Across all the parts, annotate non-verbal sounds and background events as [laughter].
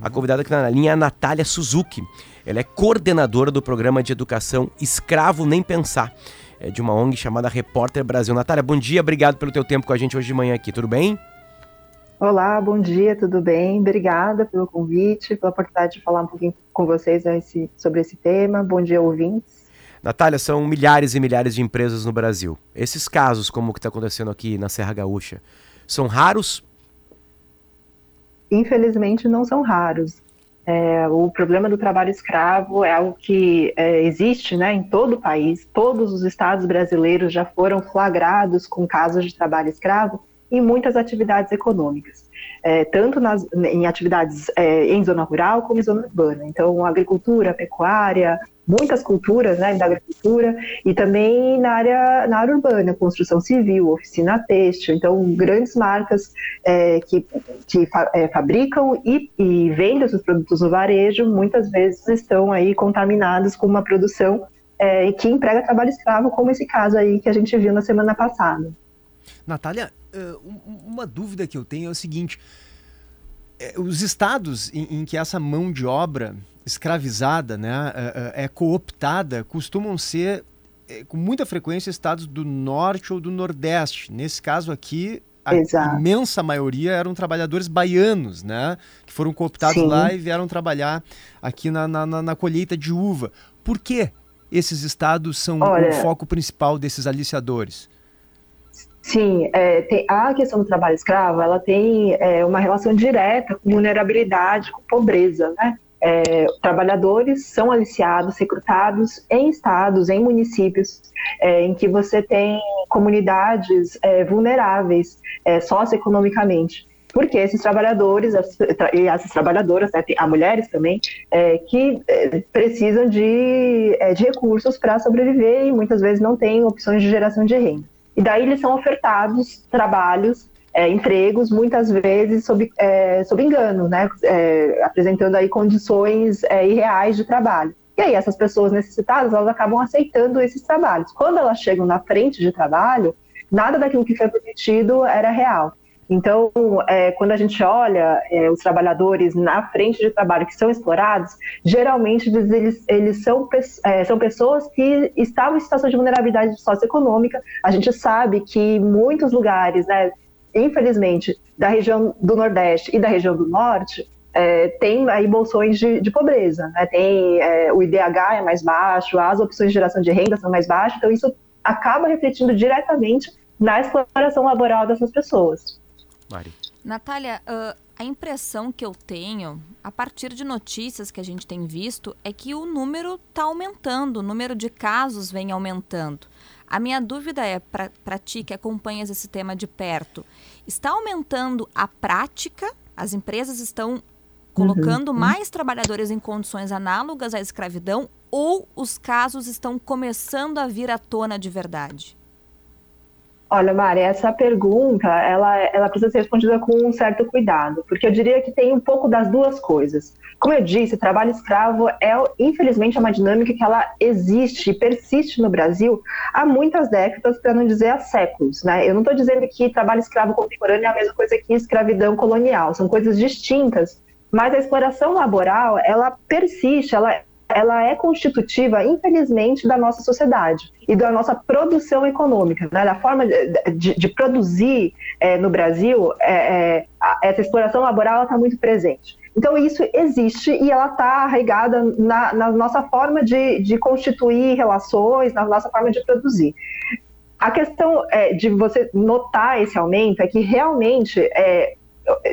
A convidada aqui na linha é a Natália Suzuki. Ela é coordenadora do programa de educação Escravo Nem Pensar, é de uma ONG chamada Repórter Brasil. Natália, bom dia, obrigado pelo teu tempo com a gente hoje de manhã aqui, tudo bem? Olá, bom dia, tudo bem? Obrigada pelo convite, pela oportunidade de falar um pouquinho com vocês esse, sobre esse tema. Bom dia, ouvintes. Natália, são milhares e milhares de empresas no Brasil. Esses casos, como o que está acontecendo aqui na Serra Gaúcha, são raros? Infelizmente, não são raros. É, o problema do trabalho escravo é algo que é, existe né, em todo o país. Todos os estados brasileiros já foram flagrados com casos de trabalho escravo em muitas atividades econômicas, é, tanto nas, em atividades é, em zona rural como em zona urbana. Então, agricultura, pecuária, muitas culturas né, da agricultura e também na área, na área urbana, construção civil, oficina têxtil. Então, grandes marcas é, que, que fa, é, fabricam e, e vendem seus produtos no varejo muitas vezes estão aí contaminados com uma produção é, que emprega trabalho escravo, como esse caso aí que a gente viu na semana passada. Natália, uma dúvida que eu tenho é o seguinte: os estados em, em que essa mão de obra escravizada, né, é, é, é cooptada, costumam ser é, com muita frequência estados do norte ou do nordeste. Nesse caso aqui, a Exato. imensa maioria eram trabalhadores baianos, né, que foram cooptados Sim. lá e vieram trabalhar aqui na, na, na, colheita de uva. Por que esses estados são Olha, o foco principal desses aliciadores? Sim, é, tem, a questão do trabalho escravo, ela tem é, uma relação direta com vulnerabilidade, com pobreza, né? É, trabalhadores são aliciados, recrutados em estados, em municípios é, em que você tem comunidades é, vulneráveis é, socioeconomicamente. Porque esses trabalhadores as, e essas trabalhadoras, né, há mulheres também, é, que precisam de, de recursos para sobreviver e muitas vezes não têm opções de geração de renda. E daí eles são ofertados trabalhos é, empregos, muitas vezes sob, é, sob engano, né? É, apresentando aí condições é, irreais de trabalho. E aí essas pessoas necessitadas, elas acabam aceitando esses trabalhos. Quando elas chegam na frente de trabalho, nada daquilo que foi prometido era real. Então, é, quando a gente olha é, os trabalhadores na frente de trabalho que são explorados, geralmente eles, eles são, é, são pessoas que estavam em situação de vulnerabilidade socioeconômica. A gente sabe que muitos lugares, né, infelizmente, da região do Nordeste e da região do Norte, é, tem aí bolsões de, de pobreza, né? tem é, o IDH é mais baixo, as opções de geração de renda são mais baixas, então isso acaba refletindo diretamente na exploração laboral dessas pessoas. Mari. Natália, uh, a impressão que eu tenho, a partir de notícias que a gente tem visto, é que o número está aumentando, o número de casos vem aumentando. A minha dúvida é para ti que acompanhas esse tema de perto, está aumentando a prática? As empresas estão colocando uhum. mais trabalhadores em condições análogas à escravidão ou os casos estão começando a vir à tona de verdade? Olha, Mari, essa pergunta ela, ela precisa ser respondida com um certo cuidado, porque eu diria que tem um pouco das duas coisas. Como eu disse, trabalho escravo é, infelizmente, uma dinâmica que ela existe e persiste no Brasil há muitas décadas, para não dizer há séculos. Né? Eu não estou dizendo que trabalho escravo contemporâneo é a mesma coisa que escravidão colonial, são coisas distintas, mas a exploração laboral, ela persiste, ela ela é constitutiva, infelizmente, da nossa sociedade e da nossa produção econômica, né? da forma de, de, produzir é, no Brasil, é, é, essa exploração laboral está muito presente. Então, isso existe e ela está arraigada na, na, nossa forma de, de constituir relações, na nossa forma de produzir. A questão é, de você notar esse aumento é que realmente é,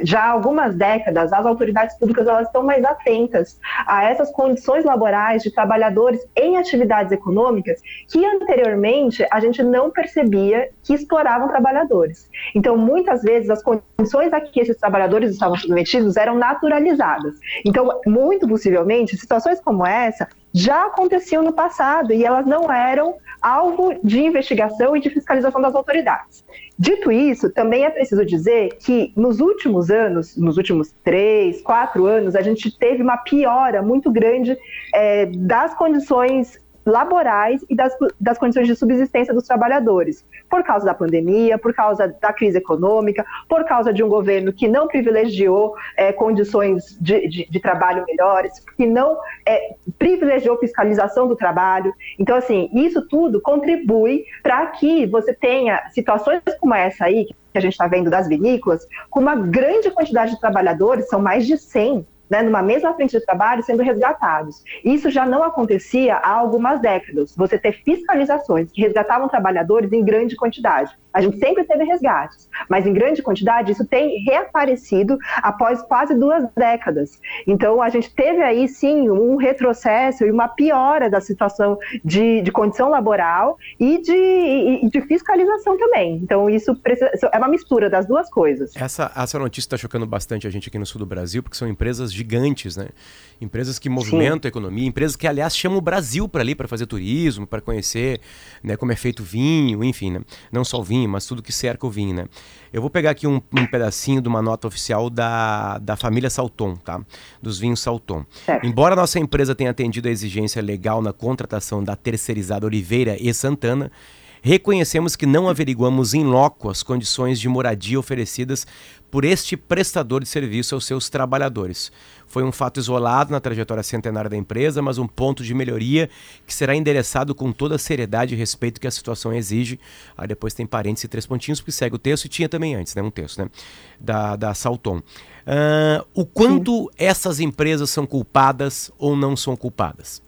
já há algumas décadas, as autoridades públicas elas estão mais atentas a essas condições laborais de trabalhadores em atividades econômicas que anteriormente a gente não percebia que exploravam trabalhadores. Então, muitas vezes, as condições a que esses trabalhadores estavam submetidos eram naturalizadas. Então, muito possivelmente, situações como essa já aconteciam no passado e elas não eram alvo de investigação e de fiscalização das autoridades. Dito isso, também é preciso dizer que nos últimos anos, nos últimos três, quatro anos, a gente teve uma piora muito grande é, das condições laborais e das, das condições de subsistência dos trabalhadores, por causa da pandemia, por causa da crise econômica, por causa de um governo que não privilegiou é, condições de, de, de, trabalho melhores, que não é, privilegiou fiscalização do trabalho. Então, assim, isso tudo contribui para que você tenha situações como essa aí, que a gente está vendo das vinícolas, com uma grande quantidade de trabalhadores, são mais de 100 né, numa mesma frente de trabalho sendo resgatados. Isso já não acontecia há algumas décadas. Você ter fiscalizações que resgatavam trabalhadores em grande quantidade. A gente sempre teve resgates, mas em grande quantidade isso tem reaparecido após quase duas décadas. Então a gente teve aí sim um retrocesso e uma piora da situação de, de condição laboral e de, e de fiscalização também. Então isso precisa, é uma mistura das duas coisas. Essa, essa notícia está chocando bastante a gente aqui no sul do Brasil, porque são empresas gigantes, né? Empresas que movimentam sim. a economia, empresas que, aliás, chamam o Brasil para ali para fazer turismo, para conhecer né, como é feito vinho, enfim, né? não só o vinho mas tudo que cerca o vinho, né? Eu vou pegar aqui um, um pedacinho de uma nota oficial da, da família Salton, tá? Dos vinhos Salton. Embora nossa empresa tenha atendido a exigência legal na contratação da terceirizada Oliveira e Santana, reconhecemos que não averiguamos em loco as condições de moradia oferecidas por este prestador de serviço aos seus trabalhadores. Foi um fato isolado na trajetória centenária da empresa, mas um ponto de melhoria que será endereçado com toda a seriedade e respeito que a situação exige. Aí depois tem parênteses e três pontinhos, porque segue o texto, e tinha também antes, né? Um texto, né? Da, da Salton. Uh, o quanto Sim. essas empresas são culpadas ou não são culpadas?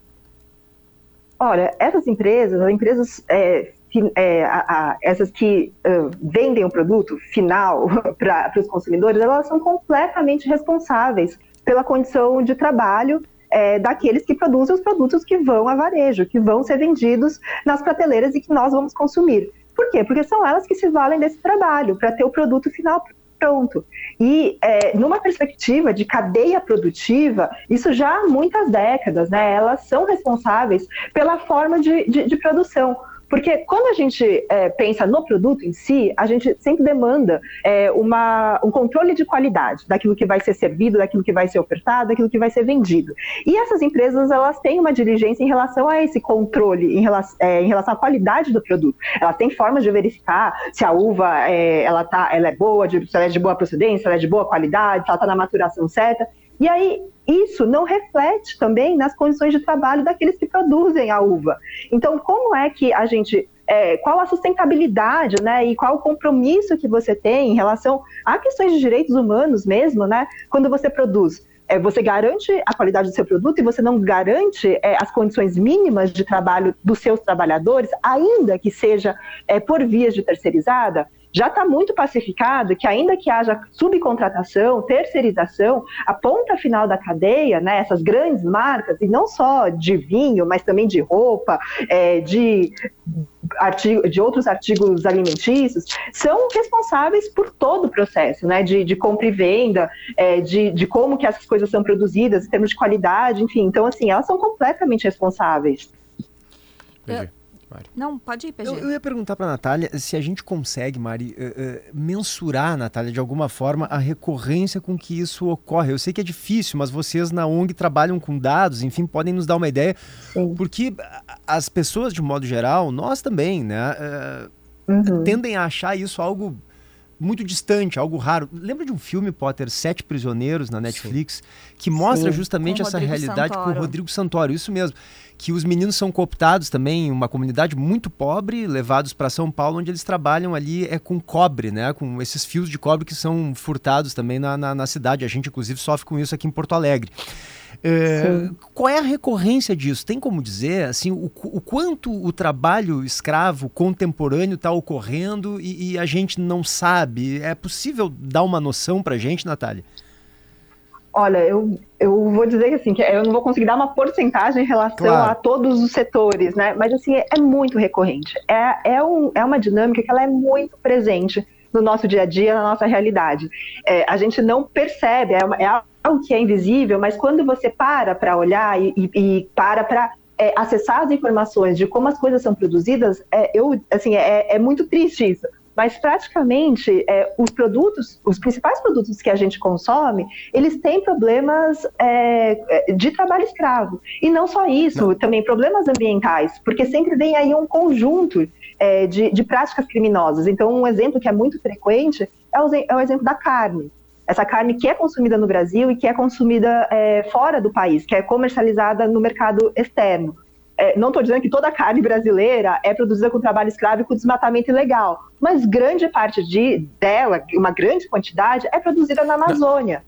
Olha, essas empresas, as empresas é, é, a, a, essas que uh, vendem o produto final [laughs] para os consumidores, elas são completamente responsáveis pela condição de trabalho é, daqueles que produzem os produtos que vão a varejo, que vão ser vendidos nas prateleiras e que nós vamos consumir. Por quê? Porque são elas que se valem desse trabalho para ter o produto final pronto. E é, numa perspectiva de cadeia produtiva, isso já há muitas décadas, né? Elas são responsáveis pela forma de, de, de produção. Porque quando a gente é, pensa no produto em si, a gente sempre demanda é, uma, um controle de qualidade daquilo que vai ser servido, daquilo que vai ser ofertado, daquilo que vai ser vendido. E essas empresas, elas têm uma diligência em relação a esse controle, em relação, é, em relação à qualidade do produto. Elas têm formas de verificar se a uva é, ela tá, ela é boa, de, se ela é de boa procedência, se ela é de boa qualidade, se ela está na maturação certa. E aí, isso não reflete também nas condições de trabalho daqueles que produzem a uva. Então, como é que a gente. É, qual a sustentabilidade, né, e qual o compromisso que você tem em relação a questões de direitos humanos mesmo, né, quando você produz é, você garante a qualidade do seu produto e você não garante é, as condições mínimas de trabalho dos seus trabalhadores, ainda que seja é, por vias de terceirizada, já está muito pacificado que, ainda que haja subcontratação, terceirização, a ponta final da cadeia, né, essas grandes marcas, e não só de vinho, mas também de roupa, é, de, artigo, de outros artigos alimentícios, são responsáveis por todo o processo né, de, de compra e venda, é, de, de como que essas coisas são produzidas, em termos de qualidade, enfim. Então, assim, elas são completamente responsáveis. Eu, Mari. Não, pode ir, PG. Eu, eu ia perguntar para a Natália se a gente consegue, Mari, uh, uh, mensurar, Natália, de alguma forma, a recorrência com que isso ocorre. Eu sei que é difícil, mas vocês na ONG trabalham com dados, enfim, podem nos dar uma ideia. Sim. Porque as pessoas, de modo geral, nós também, né, uh, uhum. tendem a achar isso algo muito distante, algo raro. Lembra de um filme, Potter, Sete Prisioneiros, na Netflix, Sim. que mostra Sim. justamente essa realidade Santoro. com o Rodrigo Santoro, isso mesmo que os meninos são cooptados também, uma comunidade muito pobre, levados para São Paulo, onde eles trabalham ali é com cobre, né? Com esses fios de cobre que são furtados também na, na, na cidade. A gente, inclusive, sofre com isso aqui em Porto Alegre. É, qual é a recorrência disso? Tem como dizer assim o, o quanto o trabalho escravo contemporâneo está ocorrendo e, e, a gente não sabe? É possível dar uma noção para a gente, Natália? Olha, eu, eu vou dizer que assim, que eu não vou conseguir dar uma porcentagem em relação claro. a todos os setores, né? Mas assim, é, é muito recorrente. É, é, um, é uma dinâmica que ela é muito presente no nosso dia a dia, na nossa realidade. É, a gente não percebe, é, uma, é, algo que é invisível, mas quando você para para olhar e, e, e para para é, acessar as informações de como as coisas são produzidas, é, eu, assim, é, é muito triste isso mas praticamente é, os produtos, os principais produtos que a gente consome, eles têm problemas é de trabalho escravo. E não só isso, não. também problemas ambientais, porque sempre vem aí um conjunto é, de, de, práticas criminosas. Então, um exemplo que é muito frequente é o, é o, exemplo da carne. Essa carne que é consumida no Brasil e que é consumida é, fora do país, que é comercializada no mercado externo. É, não estou dizendo que toda a carne brasileira é produzida com trabalho escravo e com desmatamento ilegal, mas grande parte de, dela, uma grande quantidade, é produzida na Amazônia.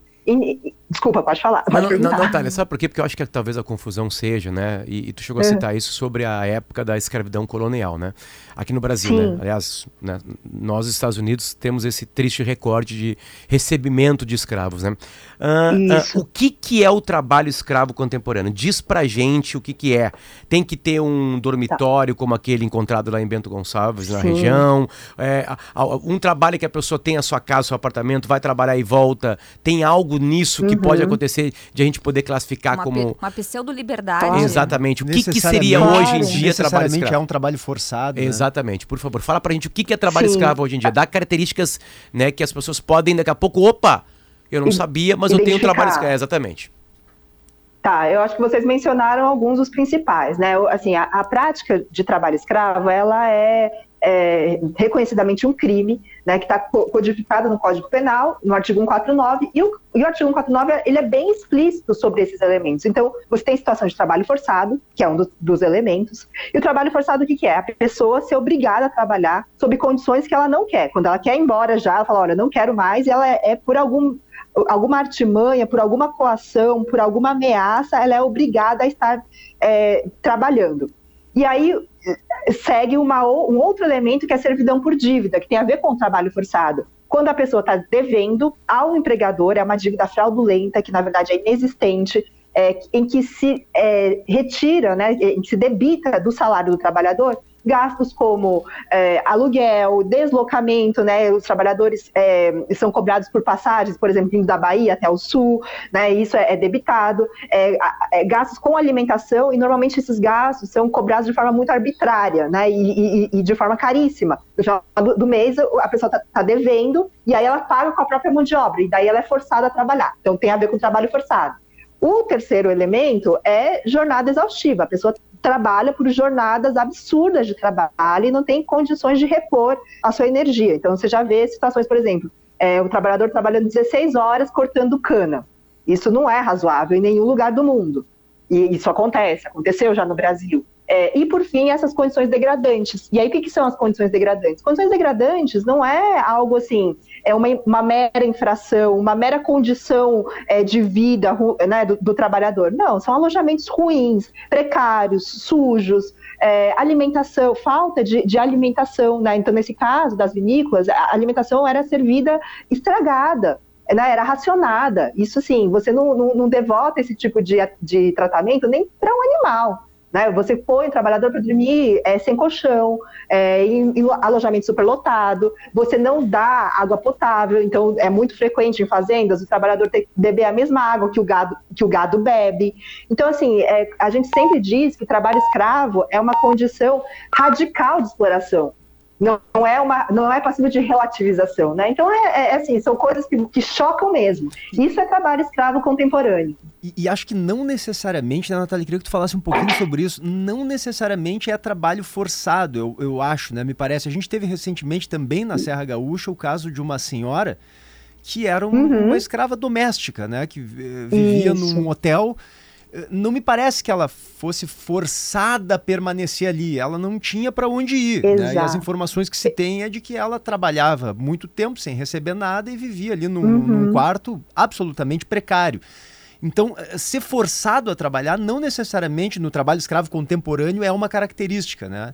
Desculpa, pode falar. Pode não, não, não, Thalia, sabe por quê? Porque eu acho que talvez a confusão seja, né? E, e tu chegou a citar uhum. isso sobre a época da escravidão colonial, né? Aqui no Brasil, né? Sim. né? Aliás, né? nós, Estados Unidos, temos esse triste recorde de recebimento de escravos, né? Uh, uh, o que, que é o trabalho escravo contemporâneo? Diz pra gente o que, que é. Tem que ter um dormitório tá. como aquele encontrado lá em Bento Gonçalves, na Sim. região. É, um trabalho que a pessoa tem a sua casa, seu apartamento, vai trabalhar e volta. Tem algo nisso que uhum. Pode acontecer de a gente poder classificar uma como. Uma pseudo-liberdade. Exatamente. O que, que seria hoje em dia trabalho escravo? é um trabalho forçado. Né? Exatamente. Por favor, fala pra gente o que, que é trabalho Sim. escravo hoje em dia. Dá características né, que as pessoas podem daqui a pouco. Opa! Eu não sabia, mas eu tenho trabalho escravo. exatamente. Tá, eu acho que vocês mencionaram alguns dos principais, né? Assim, a, a prática de trabalho escravo, ela é é, reconhecidamente um crime, né, que está codificado no Código Penal, no artigo 149, e o, e o artigo 149 ele é bem explícito sobre esses elementos. Então, você tem situação de trabalho forçado, que é um do, dos elementos, e o trabalho forçado o que, que é? A pessoa ser obrigada a trabalhar sob condições que ela não quer. Quando ela quer ir embora já, ela fala, olha, não quero mais, e ela é, é por algum alguma artimanha, por alguma coação, por alguma ameaça, ela é obrigada a estar é, trabalhando. E aí segue uma, um outro elemento que é a servidão por dívida, que tem a ver com o trabalho forçado. Quando a pessoa está devendo ao empregador, é uma dívida fraudulenta, que na verdade é inexistente, é, em que se é, retira, né, em que se debita do salário do trabalhador gastos como é, aluguel, deslocamento, né? Os trabalhadores é, são cobrados por passagens, por exemplo, vindo da Bahia até o sul, né? Isso é, é debitado. É, é, gastos com alimentação e normalmente esses gastos são cobrados de forma muito arbitrária, né? E, e, e de forma caríssima. No do, mês a pessoa está tá devendo e aí ela paga com a própria mão de obra e daí ela é forçada a trabalhar. Então tem a ver com trabalho forçado. O terceiro elemento é jornada exaustiva. A pessoa trabalha por jornadas absurdas de trabalho e não tem condições de repor a sua energia. Então, você já vê situações, por exemplo, é, o trabalhador trabalhando 16 horas cortando cana. Isso não é razoável em nenhum lugar do mundo. E isso acontece, aconteceu já no Brasil. É, e, por fim, essas condições degradantes. E aí, o que, que, são as condições degradantes? Condições degradantes não é algo assim, é uma, uma mera infração, uma mera condição é, de vida né, do, do, trabalhador. Não, são alojamentos ruins, precários, sujos, é, alimentação, falta de, de, alimentação. Né? Então, nesse caso das vinícolas, a alimentação era servida estragada. Né, era racionada. Isso sim, você não, não, não devota esse tipo de, de tratamento nem para um animal. Né? Você põe o trabalhador para dormir é, sem colchão, é, em, em, alojamento superlotado, você não dá água potável, então é muito frequente em fazendas o trabalhador ter que beber a mesma água que o gado, que o gado bebe. Então, assim, é, a gente sempre diz que trabalho escravo é uma condição radical de exploração. Não, não, é uma, não é passível de relativização, né? Então é, é, é assim, são coisas que, que, chocam mesmo. Isso é trabalho escravo contemporâneo. E, e, acho que não necessariamente, né, Natália, queria que tu falasse um pouquinho sobre isso. Não necessariamente é trabalho forçado, eu, eu acho, né? Me parece. A gente teve recentemente também na Serra Gaúcha o caso de uma senhora que era um, uhum. uma escrava doméstica, né? Que vivia isso. num hotel não me parece que ela fosse forçada a permanecer ali. Ela não tinha para onde ir. Né? E as informações que se tem é de que ela trabalhava muito tempo sem receber nada e vivia ali num, uhum. num quarto absolutamente precário. Então, eh, ser forçado a trabalhar não necessariamente no trabalho escravo contemporâneo é uma característica, né?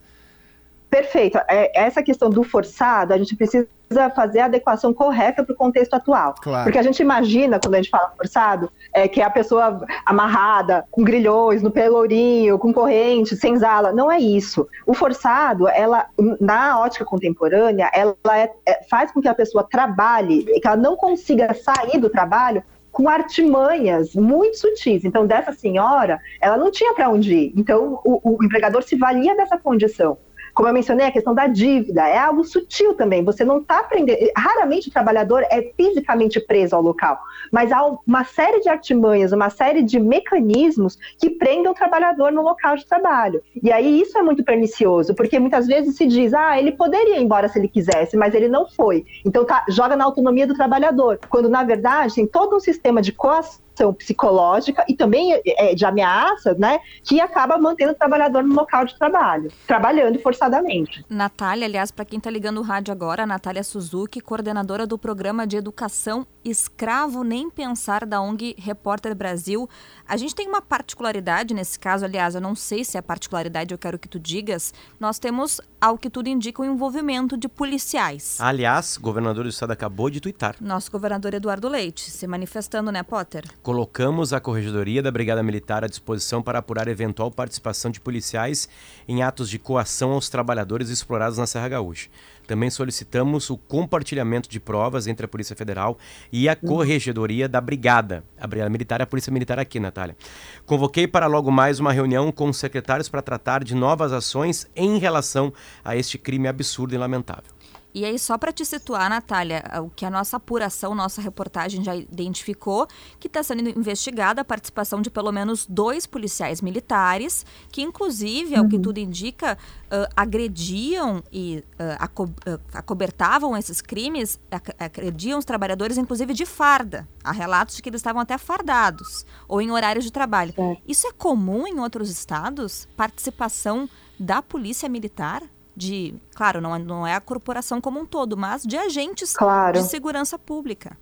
Perfeito. É, essa questão do forçado, a gente precisa fazer a adequação correta para o contexto atual. Claro. Porque a gente imagina, quando a gente fala forçado, é que é a pessoa amarrada, com grilhões, no pelourinho, com corrente, sem zala. Não é isso. O forçado, ela, na ótica contemporânea, ela é, é, faz com que a pessoa trabalhe, que ela não consiga sair do trabalho com artimanhas muito sutis. Então, dessa senhora, ela não tinha para onde ir. Então, o, o empregador se valia dessa condição Como eu mencionei, a questão da dívida é algo sutil também. Você não está aprendendo. Raramente o trabalhador é fisicamente preso ao local, mas há uma série de artimanhas, uma série de mecanismos que prendem o trabalhador no local de trabalho. E aí isso é muito pernicioso, porque muitas vezes se diz, ah, ele poderia ir embora se ele quisesse, mas ele não foi. Então tá, joga na autonomia do trabalhador, quando na verdade tem todo um sistema de coação psicológica e também é, de ameaça, né, que acaba mantendo o trabalhador no local de trabalho, trabalhando forçadamente. Natália, aliás, para quem está ligando o rádio agora, Natália Suzuki, coordenadora do programa de educação Escravo Nem Pensar da ONG Repórter Brasil. A gente tem uma particularidade nesse caso, aliás, eu não sei se é particularidade, eu quero que tu digas. Nós temos, ao que tudo indica, o envolvimento de policiais. Aliás, o governador do estado acabou de tuitar. Nosso governador Eduardo Leite, se manifestando, né, Potter? Colocamos a Corregedoria da Brigada Militar à disposição para apurar eventual participação de policiais em atos de coação aos trabalhadores explorados na Serra Gaúcha. Também solicitamos o compartilhamento de provas entre a Polícia Federal e a Corregedoria da Brigada, a Brigada Militar e a Polícia Militar aqui, Natália. Convoquei para logo mais uma reunião com os secretários para tratar de novas ações em relação a este crime absurdo e lamentável. E aí, só para te situar, Natália, o que a nossa apuração, nossa reportagem já identificou, que está sendo investigada a participação de pelo menos dois policiais militares, que inclusive, uhum. ao que tudo indica, uh, agrediam e uh, aco uh, acobertavam esses crimes, agrediam os trabalhadores, inclusive de farda. Há relatos de que eles estavam até fardados, ou em horários de trabalho. É. Isso é comum em outros estados? Participação da polícia militar? De, claro, não é, não é a corporação como um todo, mas de agentes claro. de segurança pública.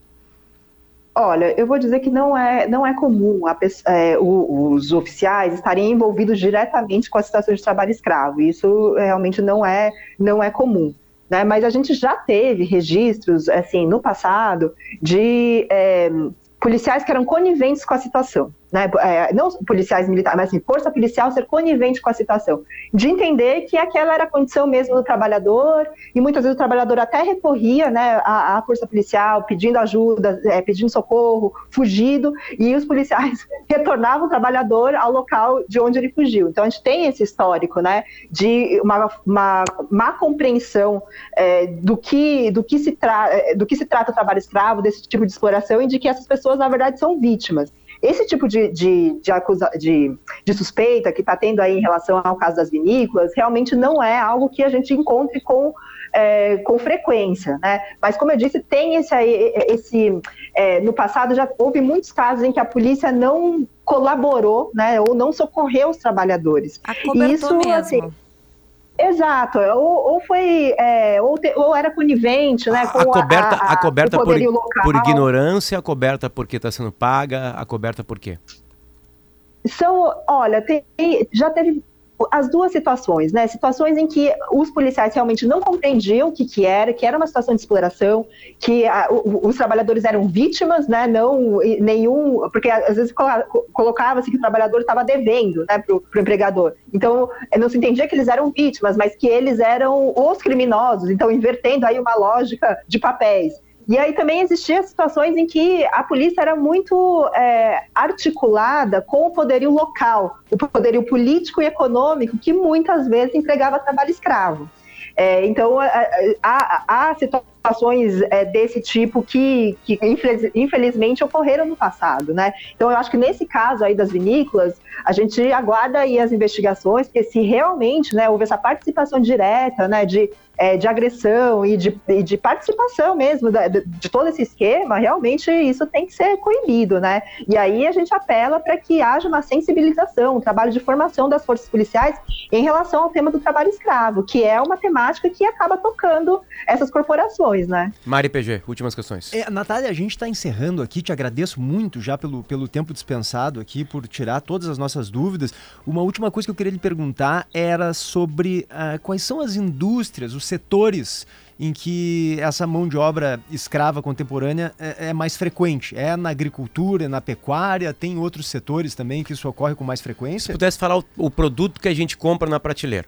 Olha, eu vou dizer que não é, não é comum a, é, os oficiais estarem envolvidos diretamente com a situação de trabalho escravo. Isso realmente não é, não é comum. Né? Mas a gente já teve registros, assim, no passado, de é, policiais que eram coniventes com a situação né, é, não policiais militares, mas assim, força policial ser conivente com a situação, de entender que aquela era a condição mesmo do trabalhador, e muitas vezes o trabalhador até recorria né, à, à força policial, pedindo ajuda, é, pedindo socorro, fugido, e os policiais [laughs] retornavam o trabalhador ao local de onde ele fugiu. Então a gente tem esse histórico né, de uma, uma má compreensão é, do, que, do, que se é, do que se trata o trabalho escravo, desse tipo de exploração, e de que essas pessoas, na verdade, são vítimas. Esse tipo de, de, de, acusa, de, de suspeita que está tendo aí em relação ao caso das vinícolas realmente não é algo que a gente encontre com, é, com frequência, né? Mas como eu disse, tem esse aí, esse é, no passado já houve muitos casos em que a polícia não colaborou, né, ou não socorreu os trabalhadores. Acobertou Isso, mesmo. Assim, Exato, ou, ou foi, é, ou, te, ou, era conivente, né? Com a coberta, a, a, a coberta por, por, ignorância, a coberta porque está sendo paga, a coberta por quê? São, olha, tem, já teve as duas situações, né? Situações em que os policiais realmente não compreendiam o que, que era, que era uma situação de exploração, que a, os trabalhadores eram vítimas, né? Não nenhum, porque às vezes colocava-se que o trabalhador estava devendo, né, para o empregador. Então não se entendia que eles eram vítimas, mas que eles eram os criminosos. Então invertendo aí uma lógica de papéis. E aí também existiam situações em que a polícia era muito é, articulada com o poderio local, o poderio político e econômico, que muitas vezes empregava trabalho escravo. É, então, há, há situações é, desse tipo que, que infelizmente ocorreram no passado, né? Então, eu acho que nesse caso aí das vinícolas, a gente aguarda aí as investigações, porque se realmente né, houve essa participação direta, né, de é, de agressão e de, e de participação mesmo de, de, todo esse esquema, realmente isso tem que ser coibido, né? E aí a gente apela para que haja uma sensibilização, um trabalho de formação das forças policiais em relação ao tema do trabalho escravo, que é uma temática que acaba tocando essas corporações, né? Mari PG, últimas questões. É, Natália, a gente está encerrando aqui, te agradeço muito já pelo, pelo tempo dispensado aqui, por tirar todas as nossas dúvidas. Uma última coisa que eu queria lhe perguntar era sobre uh, quais são as indústrias, os setores em que essa mão de obra escrava contemporânea é, é, mais frequente? É na agricultura, é na pecuária? Tem outros setores também que isso ocorre com mais frequência? Se pudesse falar o, o produto que a gente compra na prateleira.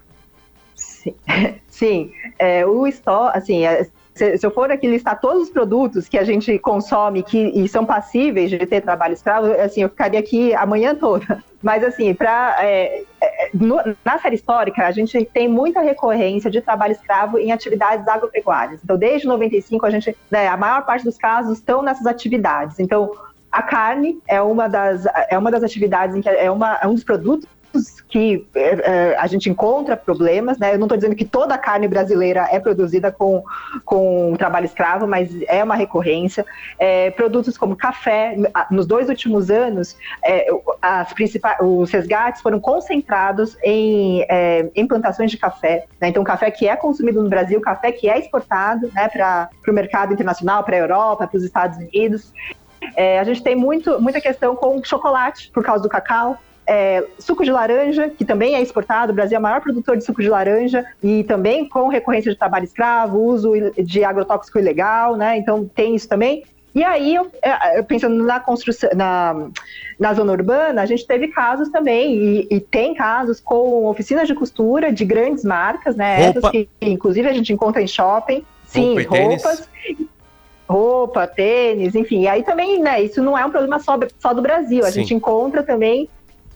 Sim, [laughs] sim. É, o store, assim, é, se, se, eu for aqui listar todos os produtos que a gente consome que, e são passíveis de ter trabalho escravo, assim, eu ficaria aqui a manhã toda. Mas, assim, pra, é, é, no, na série histórica, a gente tem muita recorrência de trabalho escravo em atividades agropecuárias. Então, desde 95, a gente, né, a maior parte dos casos estão nessas atividades. Então, a carne é uma das, é uma das atividades em que é, uma, é um dos produtos que é, a gente encontra problemas, né? Eu não estou dizendo que toda a carne brasileira é produzida com, com trabalho escravo, mas é uma recorrência. É, produtos como café, nos dois últimos anos, é, as principais, os resgates foram concentrados em, é, em plantações de café. Né? Então, café que é consumido no Brasil, café que é exportado né, para o mercado internacional, para a Europa, para os Estados Unidos. É, a gente tem muito, muita questão com chocolate, por causa do cacau. É, suco de laranja, que também é exportado, o Brasil é o maior produtor de suco de laranja, e também com recorrência de trabalho escravo, uso de agrotóxico ilegal, né? Então tem isso também. E aí, é, pensando na construção, na, na zona urbana, a gente teve casos também, e, e tem casos com oficinas de costura de grandes marcas, né? Essas que, inclusive, a gente encontra em shopping. Sim, Roupa roupas. Tênis roupa, tênis, enfim. E aí também, né, isso não é um problema só, só do Brasil. A Sim. gente encontra também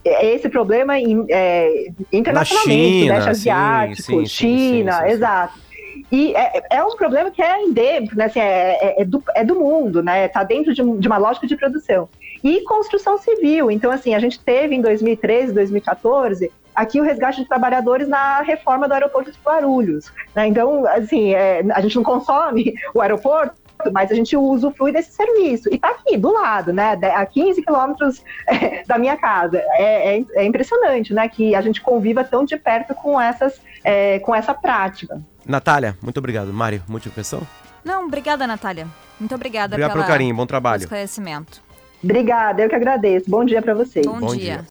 esse problema em, é, internacionalmente, China, Sudeste Asiático, sim, sim, China, sim, exato. E é, é, um problema que é endêmico, né? Assim, é, é, é, do, é do mundo, né? Está dentro de, de, uma lógica de produção. E construção civil. Então, assim, a gente teve em 2013, 2014, aqui o resgate de trabalhadores na reforma do aeroporto de Guarulhos. Né? Então, assim, é, a gente não consome o aeroporto, mas a gente usufrui desse serviço. E tá aqui, do lado, né? A 15 quilômetros é, [laughs] da minha casa. É, é, é, impressionante, né? Que a gente conviva tão de perto com, essas, é, com essa prática. Natália, muito obrigado. Mário, muita impressão? Não, obrigada, Natália. Muito obrigada Obrigado pela, pelo carinho, bom trabalho. esclarecimento. Obrigada, eu que agradeço. Bom dia para vocês. Bom, Bom dia. dia.